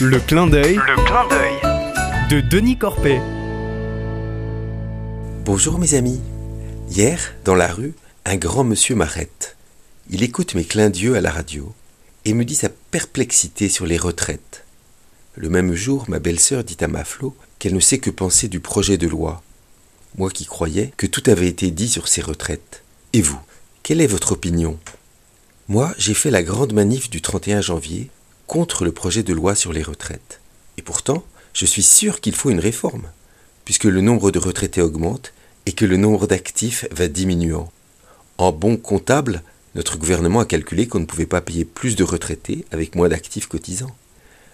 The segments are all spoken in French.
Le clin d'œil Le clin d'œil. de Denis Corpet. Bonjour mes amis. Hier, dans la rue, un grand monsieur m'arrête. Il écoute mes clins d'yeux à la radio et me dit sa perplexité sur les retraites. Le même jour, ma belle-sœur dit à ma Flo qu'elle ne sait que penser du projet de loi. Moi qui croyais que tout avait été dit sur ces retraites. Et vous, quelle est votre opinion? Moi, j'ai fait la grande manif du 31 janvier contre le projet de loi sur les retraites. Et pourtant, je suis sûr qu'il faut une réforme, puisque le nombre de retraités augmente et que le nombre d'actifs va diminuant. En bon comptable, notre gouvernement a calculé qu'on ne pouvait pas payer plus de retraités avec moins d'actifs cotisants.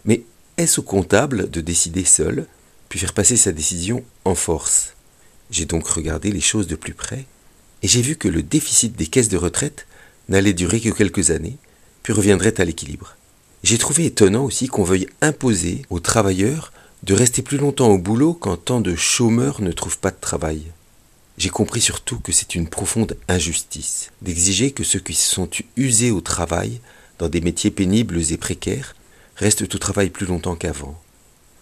Mais est-ce au comptable de décider seul, puis faire passer sa décision en force? J'ai donc regardé les choses de plus près, et j'ai vu que le déficit des caisses de retraite n'allait durer que quelques années, puis reviendrait à l'équilibre. J'ai trouvé étonnant aussi qu'on veuille imposer aux travailleurs de rester plus longtemps au boulot quand tant de chômeurs ne trouvent pas de travail. J'ai compris surtout que c'est une profonde injustice d'exiger que ceux qui se sont usés au travail, dans des métiers pénibles et précaires, restent au travail plus longtemps qu'avant.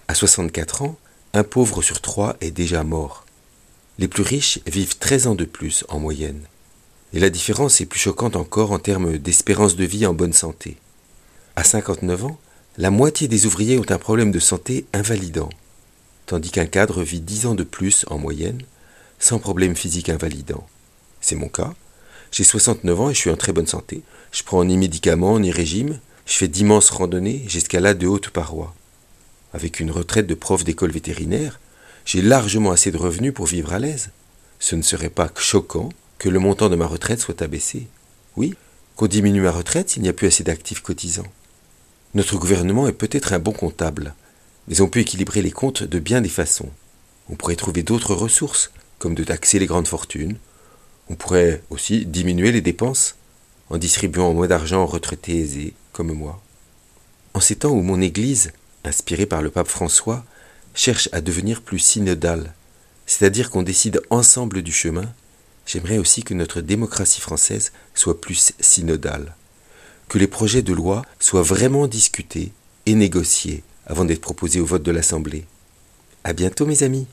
À 64 ans, un pauvre sur trois est déjà mort. Les plus riches vivent 13 ans de plus en moyenne. Et la différence est plus choquante encore en termes d'espérance de vie en bonne santé. À 59 ans, la moitié des ouvriers ont un problème de santé invalidant, tandis qu'un cadre vit 10 ans de plus en moyenne, sans problème physique invalidant. C'est mon cas. J'ai 69 ans et je suis en très bonne santé. Je prends ni médicaments ni régime. Je fais d'immenses randonnées, j'escalade de hautes parois. Avec une retraite de prof d'école vétérinaire, j'ai largement assez de revenus pour vivre à l'aise. Ce ne serait pas choquant que le montant de ma retraite soit abaissé. Oui, qu'on diminue ma retraite s'il n'y a plus assez d'actifs cotisants. Notre gouvernement est peut-être un bon comptable, mais on peut équilibrer les comptes de bien des façons. On pourrait trouver d'autres ressources, comme de taxer les grandes fortunes. On pourrait aussi diminuer les dépenses en distribuant moins d'argent aux retraités aisés, comme moi. En ces temps où mon Église, inspirée par le pape François, cherche à devenir plus synodale, c'est-à-dire qu'on décide ensemble du chemin, j'aimerais aussi que notre démocratie française soit plus synodale, que les projets de loi soient vraiment discutés et négociés avant d'être proposés au vote de l'Assemblée. À bientôt mes amis.